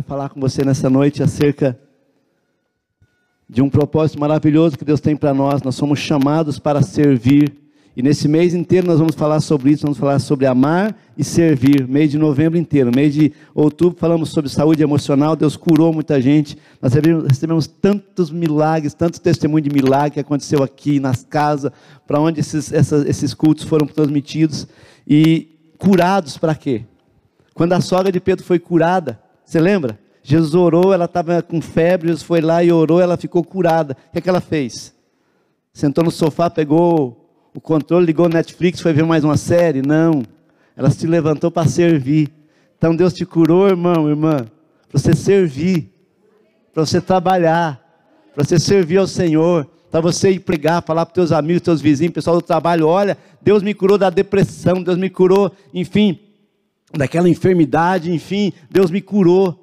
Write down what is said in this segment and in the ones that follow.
Quero falar com você nessa noite acerca de um propósito maravilhoso que Deus tem para nós. Nós somos chamados para servir. E nesse mês inteiro nós vamos falar sobre isso, vamos falar sobre amar e servir. Mês de novembro inteiro. Mês de outubro falamos sobre saúde emocional. Deus curou muita gente. Nós recebemos, tantos milagres, tantos testemunhos de milagre que aconteceu aqui nas casas, para onde esses, esses cultos foram transmitidos. E curados para quê? Quando a sogra de Pedro foi curada, você lembra? Jesus orou, ela estava com febre, Jesus foi lá e orou, ela ficou curada. O que, é que ela fez? Sentou no sofá, pegou o controle, ligou o Netflix, foi ver mais uma série? Não. Ela se levantou para servir. Então Deus te curou, irmão, irmã, para você servir, para você trabalhar, para você servir ao Senhor, para você ir pregar, falar para os teus amigos, teus vizinhos, pessoal do trabalho, olha, Deus me curou da depressão, Deus me curou, enfim, daquela enfermidade, enfim, Deus me curou.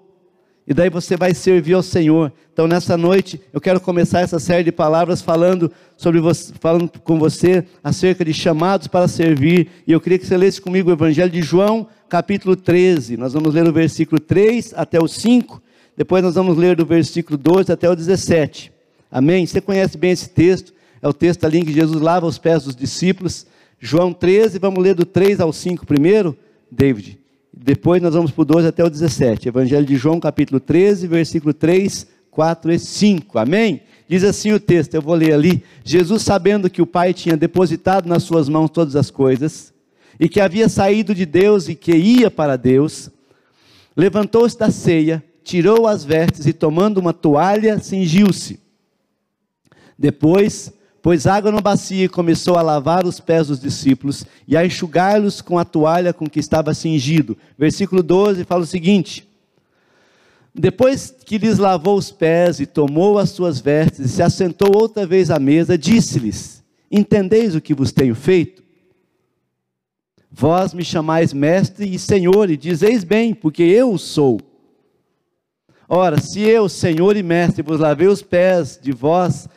E daí você vai servir ao Senhor. Então nessa noite eu quero começar essa série de palavras falando sobre você, falando com você acerca de chamados para servir. E eu queria que você lesse comigo o Evangelho de João, capítulo 13. Nós vamos ler o versículo 3 até o 5. Depois nós vamos ler do versículo 12 até o 17. Amém? Você conhece bem esse texto? É o texto ali em que Jesus lava os pés dos discípulos. João 13, vamos ler do 3 ao 5 primeiro. David. Depois nós vamos para o 12 até o 17. Evangelho de João, capítulo 13, versículo 3, 4 e 5. Amém? Diz assim o texto, eu vou ler ali. Jesus, sabendo que o Pai tinha depositado nas suas mãos todas as coisas, e que havia saído de Deus e que ia para Deus, levantou-se da ceia, tirou as vestes e, tomando uma toalha, cingiu-se. Depois, pôs água na bacia e começou a lavar os pés dos discípulos e a enxugá-los com a toalha com que estava cingido. Versículo 12 fala o seguinte: Depois que lhes lavou os pés e tomou as suas vestes e se assentou outra vez à mesa, disse-lhes: Entendeis o que vos tenho feito? Vós me chamais mestre e senhor, e dizeis bem, porque eu sou. Ora, se eu, senhor e mestre, vos lavei os pés de vós,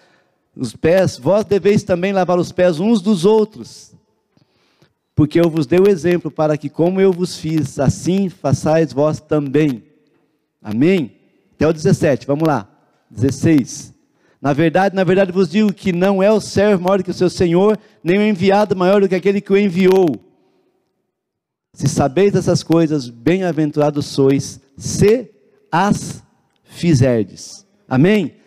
os pés, vós deveis também lavar os pés uns dos outros, porque eu vos dei o exemplo para que, como eu vos fiz, assim façais vós também. Amém? Até o 17, vamos lá. 16. Na verdade, na verdade vos digo que não é o servo maior que o seu senhor, nem o enviado maior do que aquele que o enviou. Se sabeis essas coisas, bem-aventurados sois, se as fizerdes. Amém?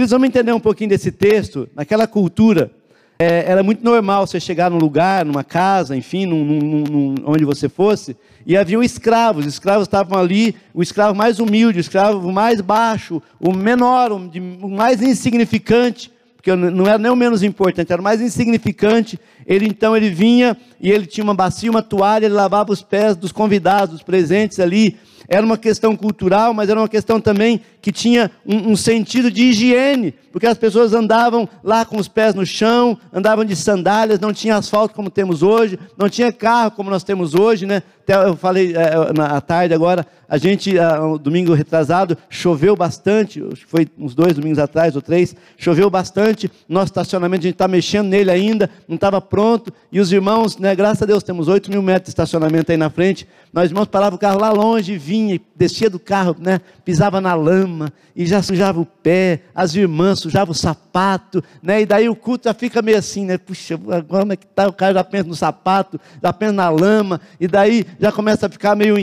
Queridos, vamos entender um pouquinho desse texto. Naquela cultura, é, era muito normal você chegar num lugar, numa casa, enfim, num, num, num, onde você fosse, e haviam escravos. Os escravos estavam ali, o escravo mais humilde, o escravo mais baixo, o menor, o, o mais insignificante, porque não era nem o menos importante, era o mais insignificante. Ele então ele vinha e ele tinha uma bacia, uma toalha, ele lavava os pés dos convidados, dos presentes ali. Era uma questão cultural, mas era uma questão também que tinha um, um, sentido de higiene, porque as pessoas andavam lá com os pés no chão, andavam de sandálias, não tinha asfalto como temos hoje, não tinha carro como nós temos hoje, né? Até eu falei é, na tarde agora, a gente, uh, domingo retrasado, choveu bastante, foi uns dois domingos atrás ou três, choveu bastante, nosso estacionamento, a gente está mexendo nele ainda, não estava pronto, e os irmãos, né, graças a Deus, temos 8 mil metros de estacionamento aí na frente, nós irmãos paravam o carro lá longe, vinha, descia do carro, né, pisava na lama, e já sujava o pé, as irmãs sujavam o sapato, né, e daí o culto já fica meio assim, né, puxa, como é que está, o cara já pensa no sapato, já pensa na lama, e daí já começa a ficar meio,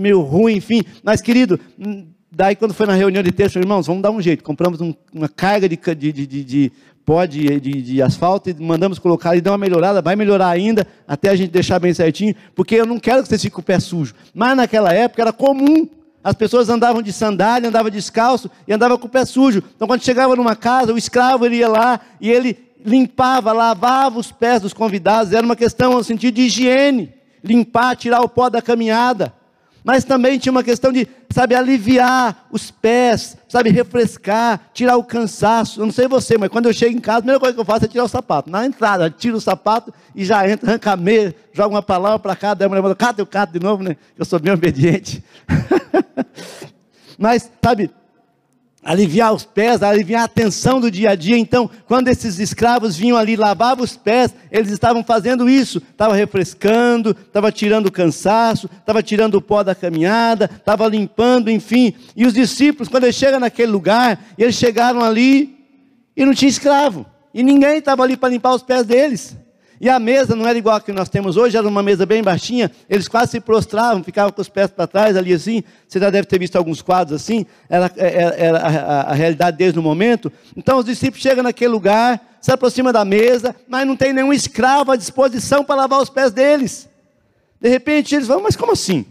meio ruim, enfim. Mas, querido, daí quando foi na reunião de texto, irmãos, vamos dar um jeito. Compramos um, uma carga de, de, de, de pó de, de, de, asfalto e mandamos colocar e deu uma melhorada, vai melhorar ainda, até a gente deixar bem certinho, porque eu não quero que vocês fiquem com o pé sujo. Mas naquela época era comum. As pessoas andavam de sandália, andavam descalço e andavam com o pé sujo. Então, quando chegava numa casa, o escravo ia lá e ele limpava, lavava os pés dos convidados. Era uma questão no sentido de higiene limpar, tirar o pó da caminhada. Mas também tinha uma questão de, sabe, aliviar os pés, sabe, refrescar, tirar o cansaço. Eu não sei você, mas quando eu chego em casa, a primeira coisa que eu faço é tirar o sapato. Na entrada, tiro o sapato e já entra, arranca a meia, joga uma palavra para cá, daí a mulher manda, cata, eu cato de novo, né? Eu sou bem obediente. mas, sabe, aliviar os pés, aliviar a tensão do dia a dia. Então, quando esses escravos vinham ali lavar os pés, eles estavam fazendo isso, estavam refrescando, estavam tirando o cansaço, estavam tirando o pó da caminhada, estavam limpando, enfim. E os discípulos, quando eles chegam naquele lugar, eles chegaram ali e não tinha escravo, e ninguém estava ali para limpar os pés deles. E a mesa não era igual a que nós temos hoje, era uma mesa bem baixinha, eles quase se prostravam, ficavam com os pés para trás ali assim. Você já deve ter visto alguns quadros assim, era, era, é, é, era a, a, a, realidade deles no momento. Então os discípulos chegam naquele lugar, se aproximam da mesa, mas não tem nenhum escravo à disposição para lavar os pés deles. De repente eles falam, mas como assim?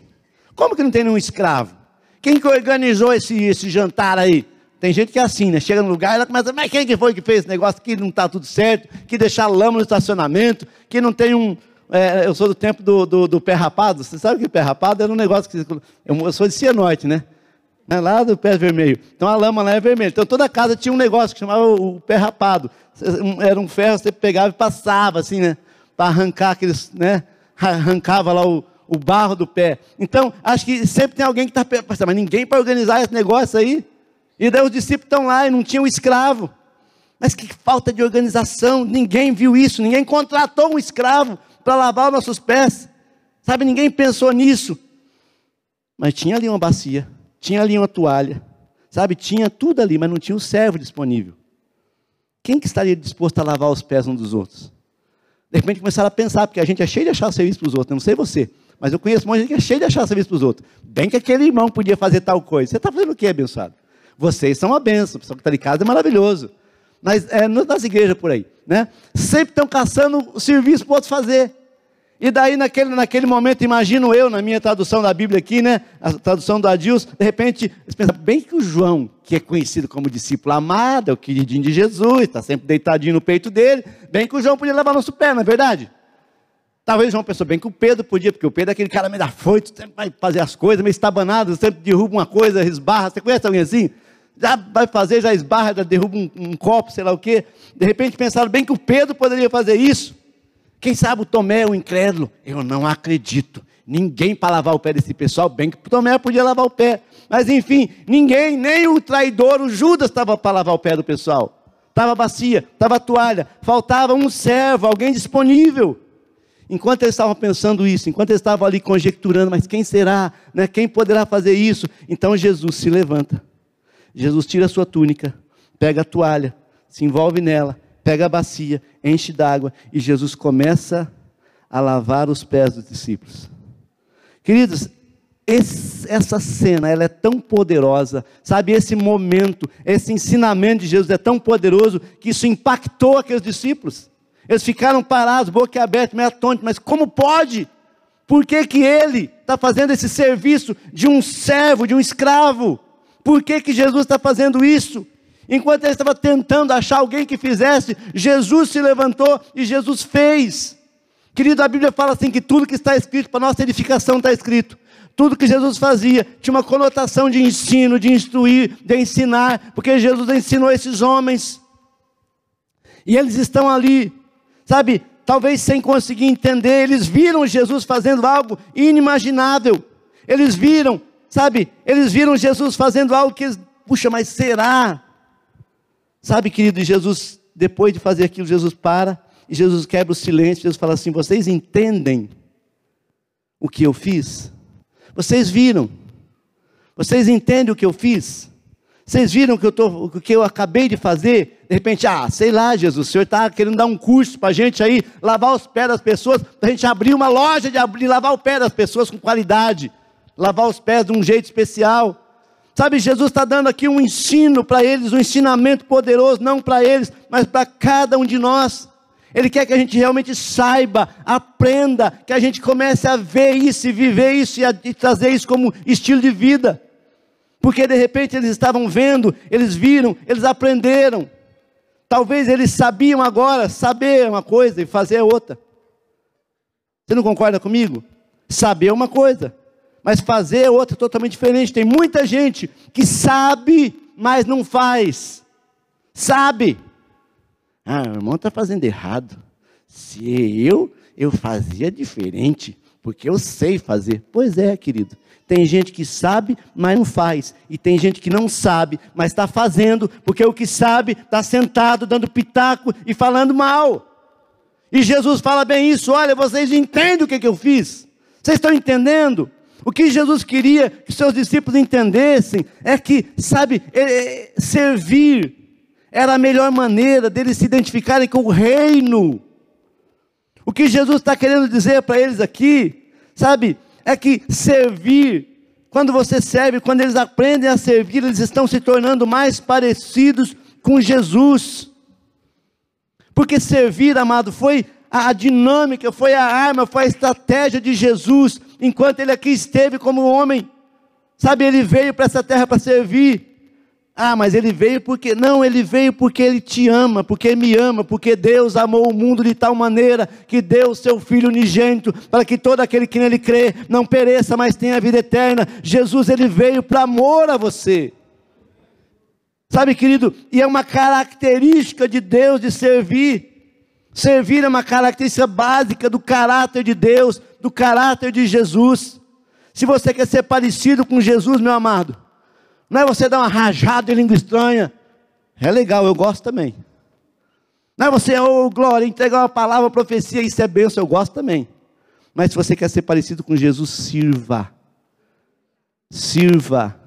Como que não tem nenhum escravo? Quem que organizou esse, esse jantar aí? Tem gente que é assim, né? Chega no lugar e ela começa, mas quem que foi que fez esse negócio que não está tudo certo, que deixar lama no estacionamento, que não tem um. É, eu sou do tempo do, do, do, pé rapado. Você sabe que o pé rapado era um negócio que. Eu, sou de Cianorte, né? É lá do pé vermelho. Então a lama lá é vermelha. Então toda casa tinha um negócio que chamava o, o pé rapado. Era um ferro, você pegava e passava, assim, né? Para arrancar aqueles, né? Arrancava lá o, o barro do pé. Então, acho que sempre tem alguém que está mas ninguém para organizar esse negócio aí. E daí os discípulos estão lá e não tinham escravo. Mas que falta de organização, ninguém viu isso, ninguém contratou um escravo para lavar os nossos pés. Sabe, ninguém pensou nisso. Mas tinha ali uma bacia, tinha ali uma toalha, sabe, tinha tudo ali, mas não tinha um servo disponível. Quem que estaria disposto a lavar os pés uns dos outros? De repente começaram a pensar, porque a gente é cheio de achar serviço para os outros, não sei você, mas eu conheço um monte de gente que é cheio de achar serviço para os outros. Bem que aquele irmão podia fazer tal coisa. Você está fazendo o que, abençoado? Vocês são uma benção, o pessoal que está de casa é maravilhoso. Mas é, nas igrejas por aí, né? Sempre estão caçando o serviço para outros fazer. E daí, naquele, naquele momento, imagino eu, na minha tradução da Bíblia aqui, né? A tradução do Adilson, de repente, eles pensam, bem que o João, que é conhecido como discípulo amado, é o queridinho de Jesus, está sempre deitadinho no peito dele, bem que o João podia levar nosso pé, não é verdade? Talvez o João pensou bem que o Pedro podia, porque o Pedro é aquele cara meio da foito, sempre vai fazer as coisas, meio estabanado, sempre derruba uma coisa, esbarra. Você conhece alguém assim? Já vai fazer, já esbarra, já derruba um, um, copo, sei lá o quê. De repente pensaram bem que o Pedro poderia fazer isso. Quem sabe o Tomé, o incrédulo? Eu não acredito. Ninguém para lavar o pé desse pessoal, bem que o Tomé podia lavar o pé. Mas enfim, ninguém, nem o traidor, o Judas estava para lavar o pé do pessoal. Estava bacia, estava toalha, faltava um servo, alguém disponível. Enquanto eles estavam pensando isso, enquanto eles estavam ali conjecturando, mas quem será? Né? Quem poderá fazer isso? Então Jesus se levanta Jesus tira a sua túnica, pega a toalha, se envolve nela, pega a bacia, enche d'água e Jesus começa a lavar os pés dos discípulos. Queridos, esse, essa cena ela é tão poderosa, sabe? Esse momento, esse ensinamento de Jesus é tão poderoso que isso impactou aqueles discípulos. Eles ficaram parados, boca aberta, meio atônitos, mas como pode? Por que, que ele está fazendo esse serviço de um servo, de um escravo? Por que, que Jesus está fazendo isso? Enquanto ele estava tentando achar alguém que fizesse, Jesus se levantou e Jesus fez. Querido, a Bíblia fala assim que tudo que está escrito para nossa edificação está escrito. Tudo que Jesus fazia tinha uma conotação de ensino, de instruir, de ensinar, porque Jesus ensinou esses homens. E eles estão ali, sabe, talvez sem conseguir entender, eles viram Jesus fazendo algo inimaginável. Eles viram Sabe, eles viram Jesus fazendo algo que eles, puxa, mas será? Sabe, querido, Jesus, depois de fazer aquilo, Jesus para e Jesus quebra o silêncio. Jesus fala assim: Vocês entendem o que eu fiz? Vocês viram? Vocês entendem o que eu fiz? Vocês viram o que eu, tô, o que eu acabei de fazer? De repente, ah, sei lá, Jesus, o senhor está querendo dar um curso para a gente aí, lavar os pés das pessoas, para a gente abrir uma loja de abrir, lavar o pé das pessoas com qualidade lavar os pés de um jeito especial. Sabe, Jesus está dando aqui um ensino para eles, um ensinamento poderoso, não para eles, mas para cada um de nós. Ele quer que a gente realmente saiba, aprenda, que a gente comece a ver isso e viver isso e, a, e trazer isso como estilo de vida. Porque de repente eles estavam vendo, eles viram, eles aprenderam. Talvez eles sabiam agora saber uma coisa e fazer outra. Você não concorda comigo? Saber uma coisa, mas fazer é outra totalmente diferente. Tem muita gente que sabe, mas não faz. Sabe. Ah, o irmão está fazendo errado. Se eu, eu fazia diferente. porque eu sei fazer. Pois é, querido. Tem gente que sabe, mas não faz. E tem gente que não sabe, mas está fazendo, porque o que sabe está sentado, dando pitaco e falando mal. E Jesus fala bem isso: olha, vocês entendem o que, que eu fiz? Vocês estão entendendo? O que Jesus queria que seus discípulos entendessem é que, sabe, é, servir era a melhor maneira deles se identificarem com o reino. O que Jesus está querendo dizer para eles aqui, sabe, é que servir, quando você serve, quando eles aprendem a servir, eles estão se tornando mais parecidos com Jesus. Porque servir, amado, foi a dinâmica, foi a arma, foi a estratégia de Jesus, enquanto ele aqui esteve como homem. Sabe, ele veio para essa terra para servir. Ah, mas ele veio porque. Não, ele veio porque ele te ama, porque me ama, porque Deus amou o mundo de tal maneira que deu o seu Filho unigênito, para que todo aquele que nele crê não pereça, mas tenha vida eterna. Jesus, ele veio para amor a você. Sabe, querido, e é uma característica de Deus de servir. Servir é uma característica básica do caráter de Deus, do caráter de Jesus. Se você quer ser parecido com Jesus, meu amado, não é você dar uma rajada em língua estranha. É legal, eu gosto também. Não é você, ô oh, glória, entregar uma palavra, uma profecia, isso é bênção, eu gosto também. Mas se você quer ser parecido com Jesus, sirva. Sirva.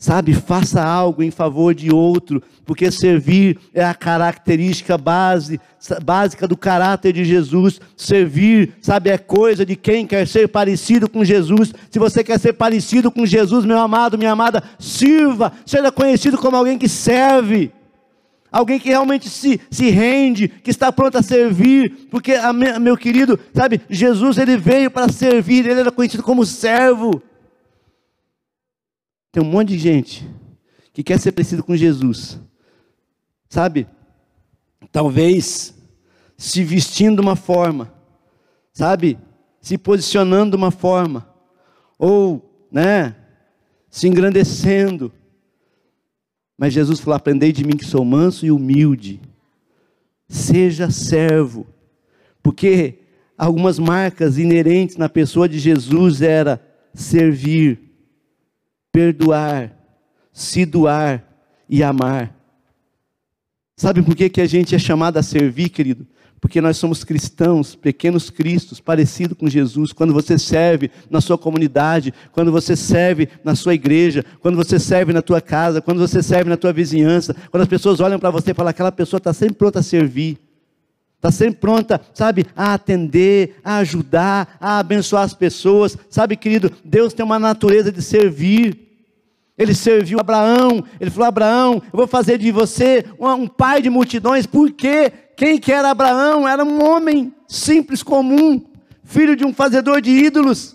Sabe, faça algo em favor de outro, porque servir é a característica base, básica do caráter de Jesus. Servir, sabe, é coisa de quem quer ser parecido com Jesus. Se você quer ser parecido com Jesus, meu amado, minha amada, sirva, seja conhecido como alguém que serve. Alguém que realmente se, se rende, que está pronto a servir, porque, meu querido, sabe, Jesus ele veio para servir, ele era conhecido como servo. Tem um monte de gente que quer ser parecido com Jesus, sabe? Talvez se vestindo de uma forma, sabe? Se posicionando de uma forma, ou, né? Se engrandecendo. Mas Jesus falou: Aprendei de mim que sou manso e humilde. Seja servo. Porque algumas marcas inerentes na pessoa de Jesus era servir perdoar, se doar e amar. Sabe por que, que a gente é chamado a servir, querido? Porque nós somos cristãos, pequenos cristos, parecidos com Jesus. Quando você serve na sua comunidade, quando você serve na sua igreja, quando você serve na tua casa, quando você serve na tua vizinhança, quando as pessoas olham para você e falam, aquela pessoa está sempre pronta a servir. Está sempre pronta, sabe, a atender, a ajudar, a abençoar as pessoas. Sabe, querido, Deus tem uma natureza de servir. Ele serviu Abraão, ele falou: Abraão, eu vou fazer de você um pai de multidões, porque quem que era Abraão? Era um homem simples, comum, filho de um fazedor de ídolos.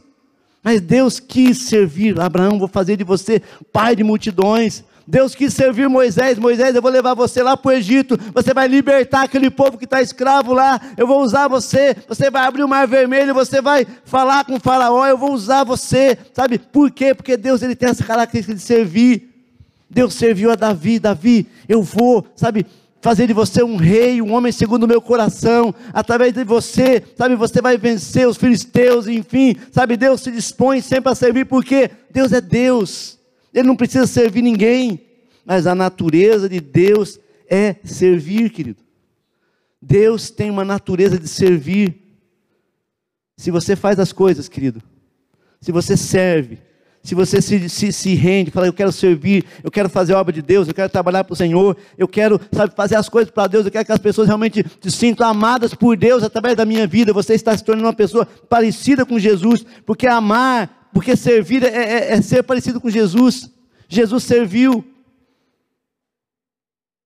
Mas Deus quis servir Abraão, vou fazer de você pai de multidões. Deus quis servir Moisés. Moisés, eu vou levar você lá para o Egito. Você vai libertar aquele povo que está escravo lá. Eu vou usar você. Você vai abrir o mar vermelho. Você vai falar com o faraó. Eu vou usar você. Sabe por quê? Porque Deus ele tem essa característica de servir. Deus serviu a Davi. Davi, eu vou, sabe, fazer de você um rei, um homem segundo o meu coração. Através de você, sabe, você vai vencer os filisteus, enfim. Sabe, Deus se dispõe sempre a servir porque Deus é Deus. Ele não precisa servir ninguém, mas a natureza de Deus é servir, querido. Deus tem uma natureza de servir. Se você faz as coisas, querido, se você serve, se você se, se, se rende, fala, eu quero servir, eu quero fazer a obra de Deus, eu quero trabalhar para o Senhor, eu quero, sabe, fazer as coisas para Deus, eu quero que as pessoas realmente se sintam amadas por Deus através da minha vida, você está se tornando uma pessoa parecida com Jesus, porque amar porque servir é, é, é ser parecido com Jesus. Jesus serviu.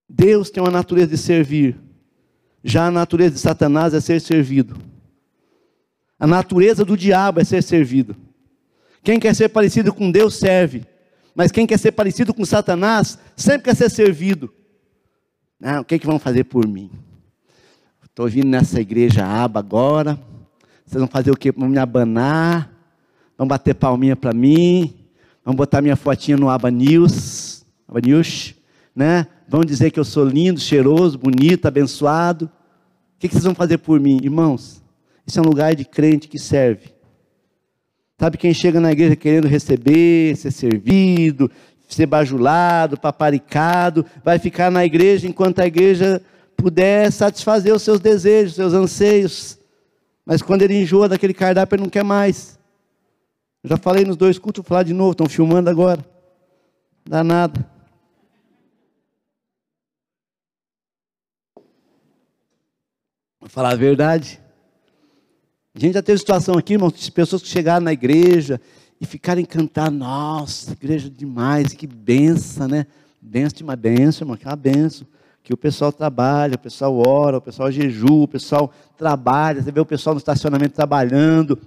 Deus tem uma natureza de servir. Já a natureza de Satanás é ser servido. A natureza do diabo é ser servido. Quem quer ser parecido com Deus serve. Mas quem quer ser parecido com Satanás sempre quer ser servido. Não, o que, é que vão fazer por mim? Estou vindo nessa igreja aba agora. Vocês vão fazer o quê? Vão me abanar? Vão bater palminha para mim, vão botar minha fotinha no Aba News, Aba News, né? Vão dizer que eu sou lindo, cheiroso, bonito, abençoado. O que, vocês vão fazer por mim? Irmãos, isso é um lugar de crente que serve. Sabe quem chega na igreja querendo receber, ser servido, ser bajulado, paparicado, vai ficar na igreja enquanto a igreja puder satisfazer os seus desejos, seus anseios. Mas quando ele enjoa daquele cardápio, ele não quer mais. Já falei nos dois cultos, vou falar de novo, estão filmando agora. Não dá nada. Vou falar a verdade. A gente já teve situação aqui, irmãos, de pessoas que chegaram na igreja e ficaram encantadas. Nossa, igreja demais, que benção, né? Benção de uma benção, irmão, que é uma benção. Que o pessoal trabalha, o pessoal ora, o pessoal jejua, o pessoal trabalha. Você vê o pessoal no estacionamento trabalhando.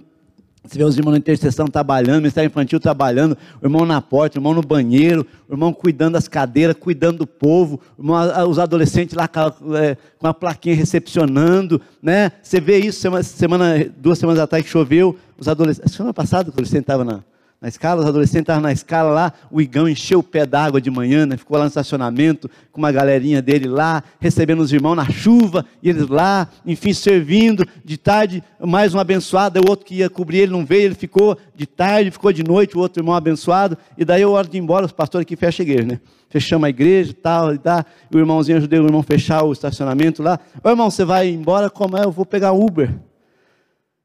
Você vê os irmãos na intercessão trabalhando, ministério infantil trabalhando, o irmão na porta, o irmão no banheiro, o irmão cuidando das cadeiras, cuidando do povo, irmão, os adolescentes lá é, com a plaquinha recepcionando, né? Você vê isso semana, semana duas semanas atrás que choveu, os adolescentes. Semana passada o adolescente estava na, na escala, os adolescentes estavam na escala lá, o Igão encheu o pé d'água de manhã, né? ficou lá no estacionamento com uma galerinha dele lá, recebendo os irmãos na chuva, e eles lá, enfim, servindo, de tarde, mais um abençoado, o outro que ia cobrir ele não veio, ele ficou de tarde, ficou de noite, o outro irmão abençoado, e daí eu hora de ir embora, os pastores aqui fecham a igreja, né? Fechamos a igreja e tal, e e o irmãozinho ajudei o irmão a fechar o estacionamento lá, ô irmão, você vai embora, como é? Eu vou pegar Uber.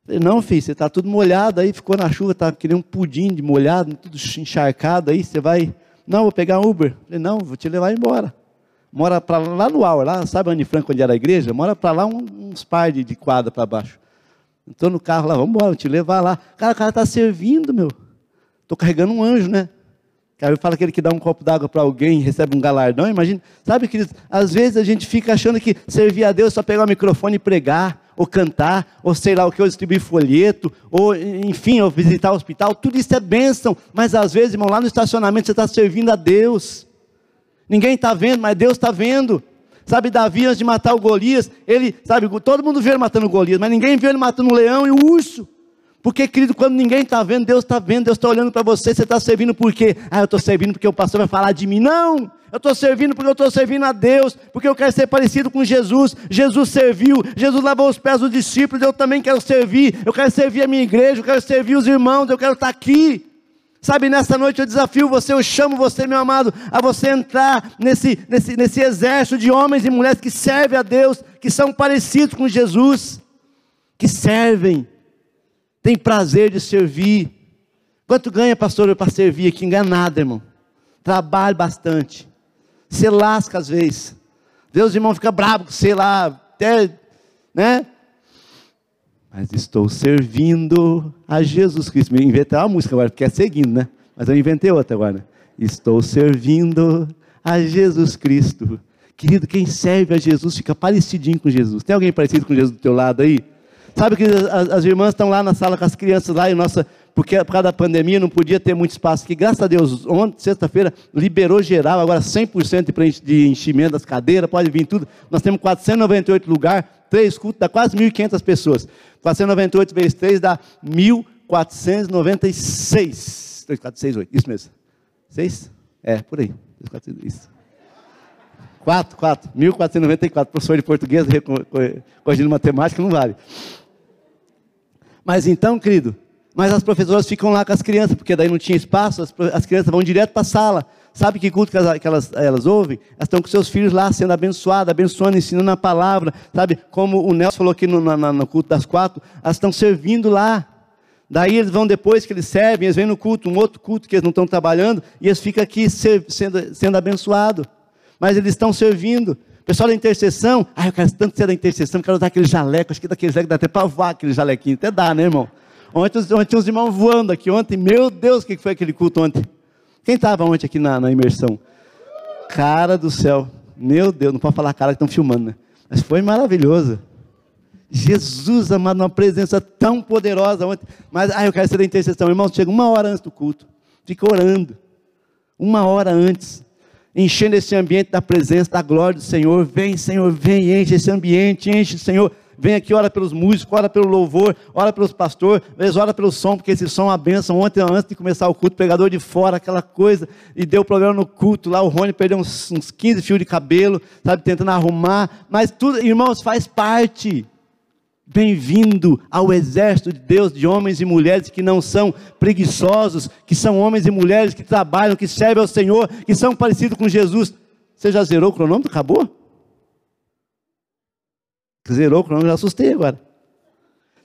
Falei, não, filho, você está tudo molhado aí, ficou na chuva, está querendo um pudim de molhado, tudo encharcado aí, você vai. Não, vou pegar Uber. Falei, não, vou te levar embora. Mora para lá no Aur, lá, sabe Anne Franco onde era a igreja? Mora para lá uns par de, de quadra para baixo. Estou no carro lá, vamos embora, vou te levar lá. Cara, o cara está servindo, meu. Estou carregando um anjo, né? Cara, fala aquele que dá um copo d'água para alguém recebe um galardão, imagina. Sabe, que às vezes a gente fica achando que servir a Deus é só pegar o microfone e pregar ou cantar, ou sei lá o que, ou distribuir folheto, ou enfim, ou visitar o hospital, tudo isso é bênção, mas às vezes, irmão, lá no estacionamento você está servindo a Deus, ninguém está vendo, mas Deus está vendo. Sabe, Davi, antes de matar o Golias, ele, sabe, todo mundo vê ele matando o Golias, mas ninguém viu ele matando o leão e o urso. Porque, querido, quando ninguém está vendo, Deus está vendo, Deus está olhando para você, você está servindo por quê? Ah, eu estou servindo porque o pastor vai falar de mim. Não! Eu estou servindo porque eu estou servindo a Deus, porque eu quero ser parecido com Jesus. Jesus serviu, Jesus lavou os pés dos discípulos, eu também quero servir. Eu quero servir a minha igreja, eu quero servir os irmãos, eu quero estar aqui. Sabe, nessa noite eu desafio você, eu chamo você, meu amado, a você entrar nesse, nesse, nesse exército de homens e mulheres que servem a Deus, que são parecidos com Jesus, que servem tem prazer de servir. Quanto ganha, pastor, para servir aqui? Nada, irmão. Trabalha bastante. Você lasca às vezes. Deus, irmão, fica bravo com você lá, até, né? Mas estou servindo a Jesus Cristo. Me inventei uma música agora, porque é seguindo, né? Mas eu inventei outra agora. Né? Estou servindo a Jesus Cristo. Querido, quem serve a Jesus fica parecidinho com Jesus. Tem alguém parecido com Jesus do teu lado aí? Sabe que as, as irmãs estão lá na sala com as crianças lá e nossa, porque por causa da pandemia não podia ter muito espaço aqui. Graças a Deus, ontem, sexta-feira, liberou geral, agora 100% de enchimento das cadeiras, pode vir tudo. Nós temos 498 lugares, três cultos, dá quase 1.500 pessoas. 498 vezes 3 dá 1.496. 2, 4, 6, 8, isso mesmo. 6? É, por aí. 2, 4, 6, isso. 4, 4, 1494, professor de português, corrigindo matemática, não vale. Mas então, querido, mas as professoras ficam lá com as crianças, porque daí não tinha espaço, as, as crianças vão direto para a sala. Sabe que culto que elas, que elas, elas ouvem? Elas estão com seus filhos lá sendo abençoadas, abençoando, ensinando a palavra. Sabe, como o Nelson falou aqui no, no, culto das quatro, elas estão servindo lá. Daí eles vão depois que eles servem, eles vêm no culto, um outro culto que eles não estão trabalhando, e eles ficam aqui ser, sendo, sendo abençoados mas eles estão servindo. Pessoal da intercessão, ah, eu quero tanto ser da intercessão, quero dar aquele jaleco, acho que daquele jaleco dá até para voar aquele jalequinho, até dá, né, irmão? Ontem, ontem tinha uns irmãos voando aqui ontem, meu Deus, o que foi aquele culto ontem? Quem estava ontem aqui na, na imersão? Cara do céu, meu Deus, não pode falar cara que estão filmando, né? Mas foi maravilhoso. Jesus, amado, uma presença tão poderosa ontem. Mas, ah, eu quero ser da intercessão. Irmão, chega uma hora antes do culto. Fica orando. Uma hora antes enchendo esse ambiente da presença, da glória do Senhor. Vem, Senhor, vem, enche esse ambiente, enche, Senhor. Vem aqui, ora pelos músicos, ora pelo louvor, ora pelos pastores, vezes ora pelo som, porque esse som é uma benção. Ontem, antes de começar o culto, pregador de fora, aquela coisa, e deu problema no culto lá. O Rony perdeu uns, uns 15 fios de cabelo, sabe, tentando arrumar. Mas tudo, irmãos, faz parte. Bem-vindo ao exército de Deus, de homens e mulheres que não são preguiçosos, que são homens e mulheres que trabalham, que servem ao Senhor, que são parecidos com Jesus. Você já zerou o cronômetro? Acabou? Zerou o cronômetro, já assustei agora.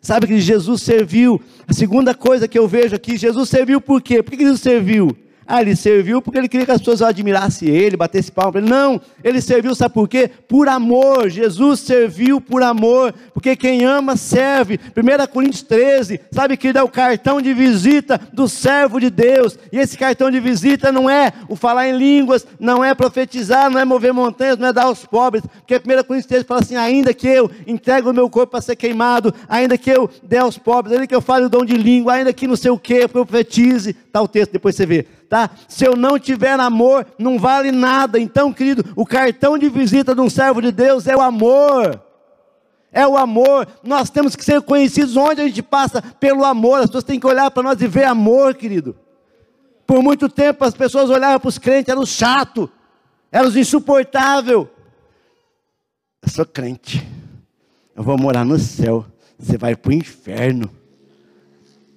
Sabe que Jesus serviu. A segunda coisa que eu vejo aqui, Jesus serviu por quê? Por que Jesus serviu? Ah, ele serviu porque ele queria que as pessoas admirassem ele, batessem palma para ele. Não, ele serviu, sabe por quê? Por amor. Jesus serviu por amor, porque quem ama serve. 1 Coríntios 13, sabe que é o cartão de visita do servo de Deus. E esse cartão de visita não é o falar em línguas, não é profetizar, não é mover montanhas, não é dar aos pobres. Porque 1 Coríntios 13 fala assim: ainda que eu entregue o meu corpo para ser queimado, ainda que eu dê aos pobres, ainda que eu fale o dom de língua, ainda que não sei o que, eu profetize. Está o texto, depois você vê tá? Se eu não tiver amor, não vale nada. Então, querido, o cartão de visita de um servo de Deus é o amor. É o amor. Nós temos que ser conhecidos onde a gente passa pelo amor. As pessoas têm que olhar para nós e ver amor, querido. Por muito tempo as pessoas olhavam para os crentes, eram chato, eram insuportável. Eu sou crente. Eu vou morar no céu. Você vai para o inferno.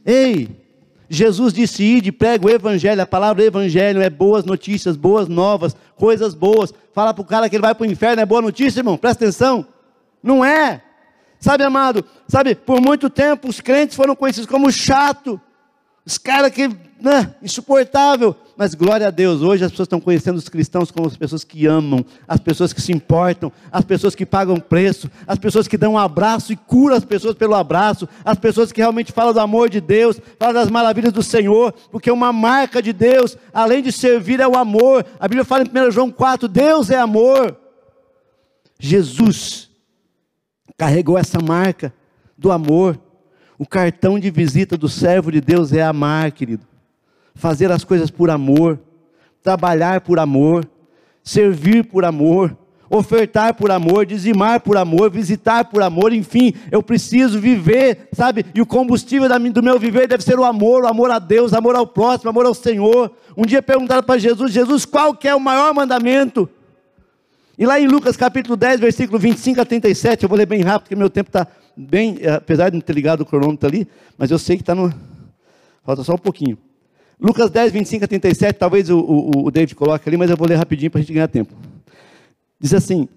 Ei, Jesus disse: ide, prega o evangelho. A palavra evangelho é boas notícias, boas novas, coisas boas. Fala para o cara que ele vai para o inferno, é boa notícia, irmão? Presta atenção. Não é. Sabe, amado, sabe, por muito tempo os crentes foram conhecidos como chato, os caras que, né, insuportável. Mas glória a Deus, hoje as pessoas estão conhecendo os cristãos como as pessoas que amam, as pessoas que se importam, as pessoas que pagam preço, as pessoas que dão um abraço e curam as pessoas pelo abraço, as pessoas que realmente falam do amor de Deus, falam das maravilhas do Senhor, porque uma marca de Deus, além de servir, é o amor. A Bíblia fala em 1 João 4: Deus é amor. Jesus carregou essa marca do amor. O cartão de visita do servo de Deus é amar, querido. Fazer as coisas por amor, trabalhar por amor, servir por amor, ofertar por amor, dizimar por amor, visitar por amor, enfim, eu preciso viver, sabe? E o combustível do meu viver deve ser o amor, o amor a Deus, amor ao próximo, amor ao Senhor. Um dia perguntaram para Jesus: Jesus, qual que é o maior mandamento? E lá em Lucas capítulo 10, versículo 25 a 37, eu vou ler bem rápido, porque meu tempo está bem, eh, apesar de não ter ligado o cronômetro ali, mas eu sei que está no. Falta só um pouquinho. Lucas 10, 25 a 37, talvez o, o, o David coloque ali, mas eu vou ler rapidinho para a gente ganhar tempo. Diz assim,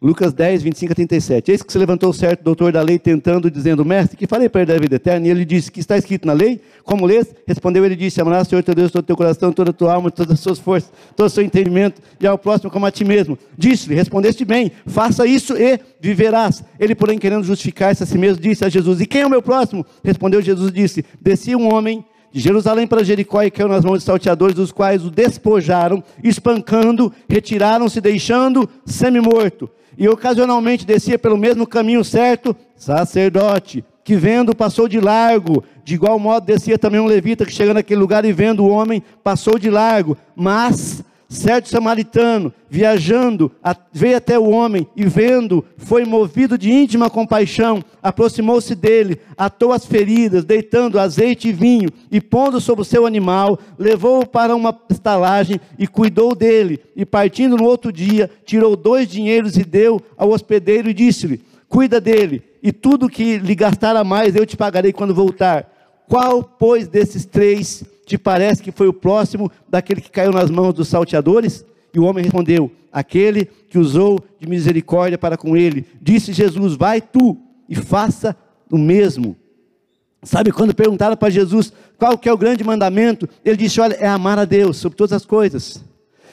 Lucas 10, 25 a 37. Eis que se levantou certo doutor da lei, tentando, dizendo, mestre, que falei para ele da vida eterna? E ele disse, que está escrito na lei? Como lês? Respondeu ele disse, amarás o Senhor teu Deus, todo o teu coração, toda a tua alma, todas as suas forças, todo o seu entendimento, e ao próximo como a ti mesmo. Disse-lhe, respondeste bem, faça isso e viverás. Ele, porém, querendo justificar-se a si mesmo, disse a Jesus, e quem é o meu próximo? Respondeu Jesus, disse, descia um homem de Jerusalém para Jericó e caiu nas mãos de salteadores, os quais o despojaram, espancando, retiraram-se, deixando semi-morto. E ocasionalmente descia pelo mesmo caminho certo, sacerdote, que vendo passou de largo. De igual modo descia também um levita que chegando naquele lugar e vendo o homem passou de largo. Mas certo samaritano, viajando, veio até o homem e vendo, foi movido de íntima compaixão, aproximou-se dele, atou as feridas, deitando azeite e vinho, e pondo sobre o seu animal, levou-o para uma estalagem e cuidou dele. E partindo no outro dia, tirou dois dinheiros e deu ao hospedeiro e disse-lhe: Cuida dele, e tudo que lhe gastar a mais eu te pagarei quando voltar. Qual, pois, desses três te parece que foi o próximo daquele que caiu nas mãos dos salteadores? E o homem respondeu: Aquele que usou de misericórdia para com ele. Disse Jesus: Vai tu e faça o mesmo. Sabe quando perguntaram para Jesus qual que é o grande mandamento? Ele disse: Olha, é amar a Deus sobre todas as coisas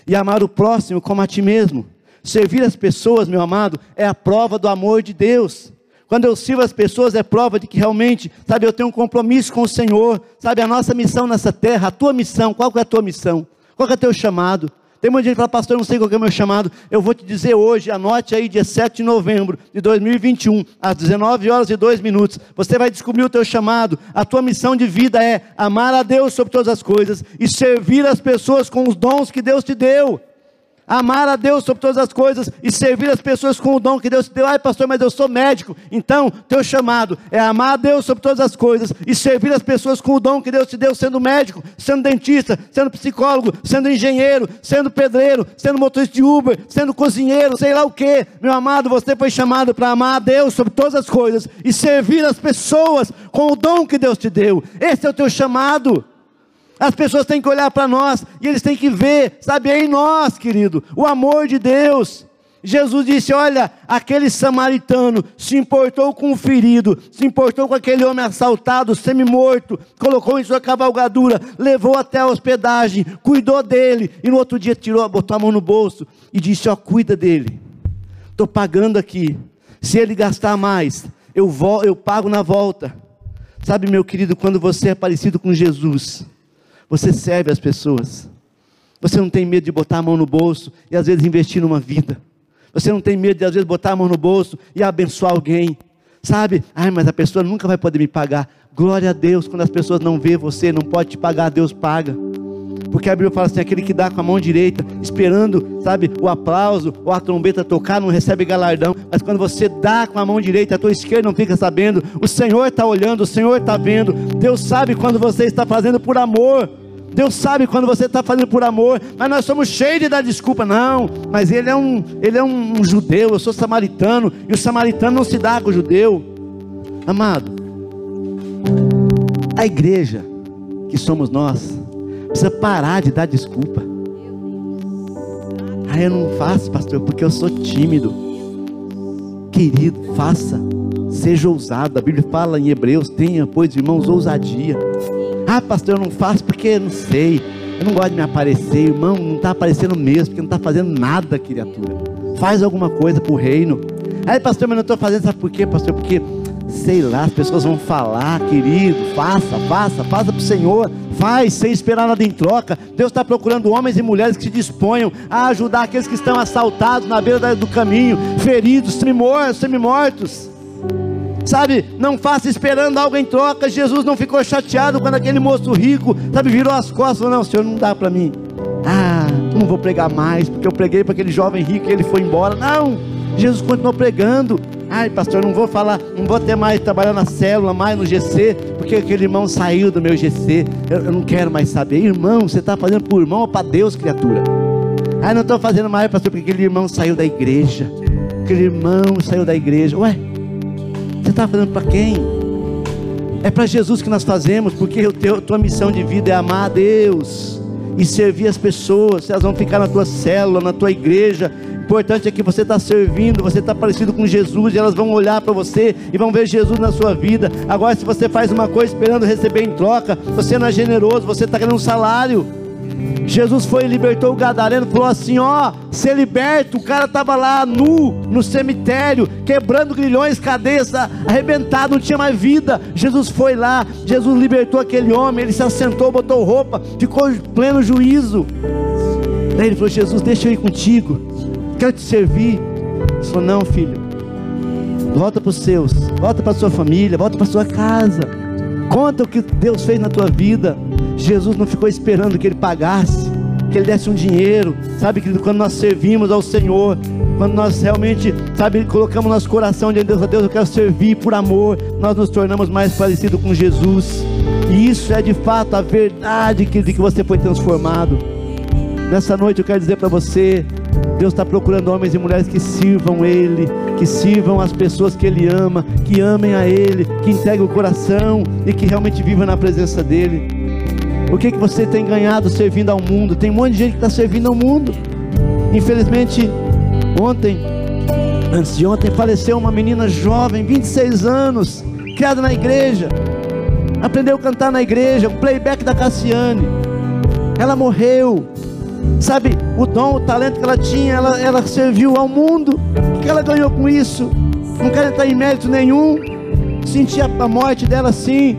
e amar o próximo como a ti mesmo. Servir as pessoas, meu amado, é a prova do amor de Deus. Quando eu sirvo as pessoas, é prova de que realmente, sabe, eu tenho um compromisso com o Senhor. Sabe, a nossa missão nessa terra, a tua missão, qual é a tua missão? Qual é o teu chamado? Tem muita gente que fala, pastor, eu não sei qual é o meu chamado. Eu vou te dizer hoje, anote aí, dia 7 de novembro de 2021, às 19 horas e 2 minutos. Você vai descobrir o teu chamado. A tua missão de vida é amar a Deus sobre todas as coisas e servir as pessoas com os dons que Deus te deu. Amar a Deus sobre todas as coisas e servir as pessoas com o dom que Deus te deu. Ai, pastor, mas eu sou médico. Então, teu chamado é amar a Deus sobre todas as coisas e servir as pessoas com o dom que Deus te deu, sendo médico, sendo dentista, sendo psicólogo, sendo engenheiro, sendo pedreiro, sendo motorista de Uber, sendo cozinheiro, sei lá o que. Meu amado, você foi chamado para amar a Deus sobre todas as coisas e servir as pessoas com o dom que Deus te deu. Esse é o teu chamado. As pessoas têm que olhar para nós e eles têm que ver, sabe, é em nós, querido, o amor de Deus. Jesus disse: Olha, aquele samaritano se importou com o ferido, se importou com aquele homem assaltado, semi-morto, colocou em sua cavalgadura, levou até a hospedagem, cuidou dele, e no outro dia tirou, botou a mão no bolso e disse: Ó, cuida dele, estou pagando aqui. Se ele gastar mais, eu, vou, eu pago na volta. Sabe, meu querido, quando você é parecido com Jesus, você serve as pessoas. Você não tem medo de botar a mão no bolso e às vezes investir numa vida. Você não tem medo de às vezes botar a mão no bolso e abençoar alguém. Sabe? Ai, mas a pessoa nunca vai poder me pagar. Glória a Deus, quando as pessoas não vê você, não pode te pagar, Deus paga. Porque a Bíblia fala assim: aquele que dá com a mão direita, esperando, sabe, o aplauso ou a trombeta tocar, não recebe galardão. Mas quando você dá com a mão direita, a tua esquerda não fica sabendo. O Senhor está olhando, o Senhor está vendo. Deus sabe quando você está fazendo por amor. Deus sabe quando você está fazendo por amor, mas nós somos cheios de dar desculpa. Não, mas ele é um, ele é um, um judeu, eu sou samaritano, e o samaritano não se dá com o judeu. Amado, a igreja que somos nós, precisa parar de dar desculpa. Ah, eu não faço, pastor, porque eu sou tímido. Querido, faça, seja ousado. A Bíblia fala em Hebreus: tenha, pois, irmãos, ousadia. Ah, pastor, eu não faço porque não sei. Eu não gosto de me aparecer, irmão. Não está aparecendo mesmo, porque não está fazendo nada, criatura. Faz alguma coisa para o reino. Aí, pastor, mas não estou fazendo, sabe por quê, pastor? Porque, sei lá, as pessoas vão falar, querido. Faça, faça, faça para o Senhor. Faz, sem esperar nada em troca. Deus está procurando homens e mulheres que se disponham a ajudar aqueles que estão assaltados na beira do caminho, feridos, semi-mortos. Sabe, não faça esperando algo em troca. Jesus não ficou chateado quando aquele moço rico, sabe, virou as costas. Falou, não, Senhor, não dá para mim. Ah, não vou pregar mais, porque eu preguei para aquele jovem rico e ele foi embora. Não, Jesus continuou pregando. Ai, pastor, não vou falar, não vou ter mais trabalhar na célula, mais no GC, porque aquele irmão saiu do meu GC. Eu, eu não quero mais saber. Irmão, você está fazendo por irmão ou para Deus, criatura? Ai, não estou fazendo mais, pastor, porque aquele irmão saiu da igreja. Aquele irmão saiu da igreja. Ué, você está fazendo para quem? É para Jesus que nós fazemos, porque a tua missão de vida é amar a Deus e servir as pessoas. Elas vão ficar na tua célula, na tua igreja, importante é que você está servindo, você está parecido com Jesus, e elas vão olhar para você e vão ver Jesus na sua vida. Agora, se você faz uma coisa esperando receber em troca, você não é generoso, você está querendo um salário. Jesus foi e libertou o gadareno, falou assim: ó, ser liberto. O cara estava lá nu no cemitério, quebrando grilhões, cadeias, arrebentado, não tinha mais vida. Jesus foi lá, Jesus libertou aquele homem, ele se assentou, botou roupa, ficou em pleno juízo. Daí ele falou: Jesus, deixa eu ir contigo, quero te servir. Ele falou: Não, filho, volta para os seus, volta para sua família, volta para sua casa. Conta o que Deus fez na tua vida. Jesus não ficou esperando que ele pagasse, que ele desse um dinheiro, sabe, querido? Quando nós servimos ao Senhor, quando nós realmente, sabe, colocamos nosso coração diante de Deus, Deus, eu quero servir por amor, nós nos tornamos mais parecidos com Jesus. E isso é de fato a verdade de que você foi transformado. Nessa noite eu quero dizer para você, Deus está procurando homens e mulheres que sirvam Ele, que sirvam as pessoas que Ele ama, que amem a Ele, que entreguem o coração e que realmente vivam na presença dEle. O que, que você tem ganhado servindo ao mundo? Tem um monte de gente que está servindo ao mundo. Infelizmente, ontem, antes de ontem, faleceu uma menina jovem, 26 anos, criada na igreja. Aprendeu a cantar na igreja, o playback da Cassiane. Ela morreu. Sabe, o dom, o talento que ela tinha, ela, ela serviu ao mundo. O que ela ganhou com isso? Não quero entrar em mérito nenhum. Sentia a morte dela sim.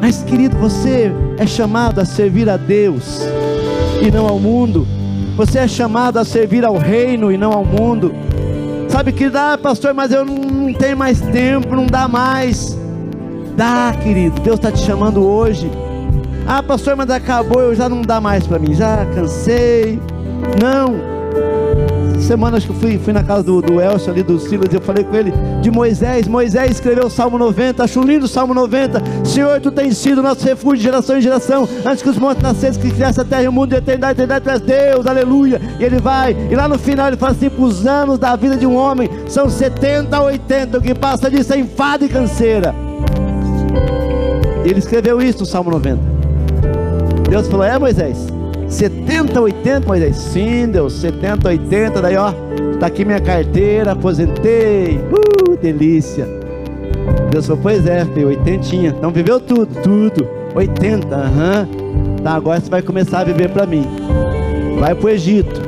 Mas, querido, você é chamado a servir a Deus e não ao mundo. Você é chamado a servir ao reino e não ao mundo. Sabe que dá, ah, pastor, mas eu não, tenho mais tempo, não dá mais. Dá, querido, Deus está te chamando hoje. Ah, pastor, mas acabou, eu já não dá mais para mim, já cansei. Não, semana acho que fui, fui na casa do, do Elcio ali, do Silas, e eu falei com ele de Moisés. Moisés escreveu o Salmo 90, acho lindo o Salmo 90. Senhor, tu tens sido nosso refúgio de geração em geração, antes que os montes nascessem, que criasse a terra e o mundo de eternidade, eternidade, tu és Deus, aleluia. E ele vai, e lá no final ele fala assim: os anos da vida de um homem são 70 a 80, o que passa disso é enfado e canseira. E ele escreveu isso no Salmo 90. Deus falou: É Moisés, 70, 80, Moisés? Sim, Deus, 70, 80. Daí, ó, tá aqui minha carteira, aposentei. Uh, delícia. Deus falou: Pois é, filho, 80. Então viveu tudo, tudo. 80, aham. Uhum. Tá, agora você vai começar a viver para mim. Vai pro Egito.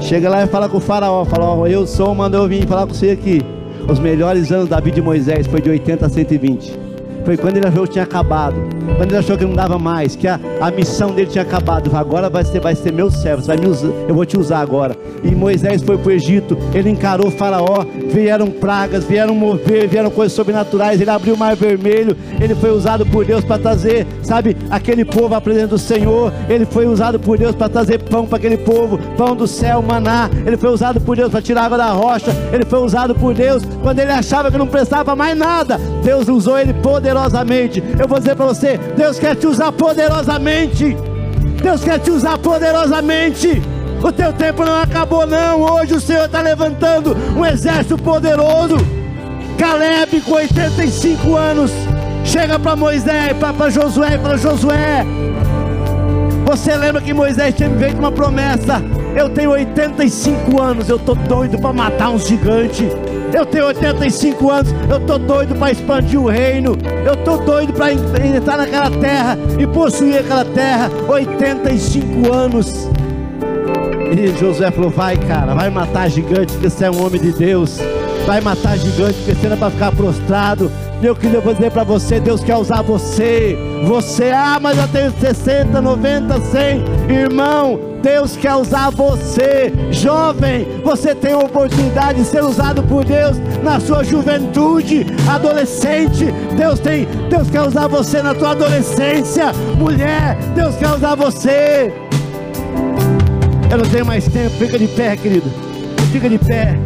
Chega lá e fala com o faraó. Fala: Ó, eu sou, mandou eu vir falar com você aqui. Os melhores anos da vida de Moisés foi de 80 a 120 foi quando ele achou que tinha acabado, quando ele achou que não dava mais, que a, a missão dele tinha acabado. Agora vai ser, vai ser meu servo, vai me usar, eu vou te usar agora. E Moisés foi para o Egito, ele encarou Faraó, vieram pragas, vieram mover, vieram coisas sobrenaturais. Ele abriu o mar vermelho, ele foi usado por Deus para trazer, sabe, aquele povo à presença do Senhor. Ele foi usado por Deus para trazer pão para aquele povo, pão do céu, maná. Ele foi usado por Deus para tirar água da rocha. Ele foi usado por Deus quando ele achava que não prestava mais nada. Deus usou ele poderosamente. Eu vou dizer para você: Deus quer te usar poderosamente. Deus quer te usar poderosamente. O teu tempo não acabou, não. Hoje o Senhor está levantando um exército poderoso. Caleb, com 85 anos, chega para Moisés, para Josué fala: Josué, você lembra que Moisés tinha feito uma promessa? Eu tenho 85 anos, eu estou doido para matar um gigante. Eu tenho 85 anos, eu estou doido para expandir o reino. Eu estou doido para entrar naquela terra e possuir aquela terra. 85 anos. E Josué falou: Vai, cara, vai matar gigante, porque você é um homem de Deus. Vai matar gigante, porque você não vai ficar prostrado. Eu queria dizer para você: Deus quer usar você. Você, ah, mas eu tenho 60, 90, 100. Irmão, Deus quer usar você, jovem. Você tem a oportunidade de ser usado por Deus na sua juventude, adolescente. Deus tem, Deus quer usar você na tua adolescência, mulher. Deus quer usar você. Eu não tenho mais tempo. Fica de pé, querido. Fica de pé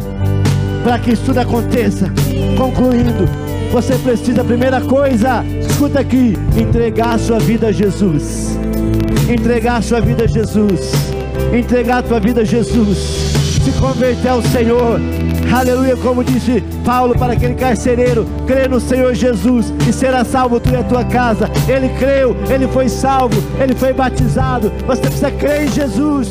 para que isso tudo aconteça. Concluindo, você precisa, primeira coisa, escuta aqui, entregar a sua vida a Jesus. Entregar sua vida a Jesus entregar a tua vida a Jesus, se converter ao Senhor. Aleluia, como disse Paulo para aquele carcereiro, crê no Senhor Jesus e será salvo tu e a tua casa. Ele creu, ele foi salvo, ele foi batizado. Você precisa crer em Jesus.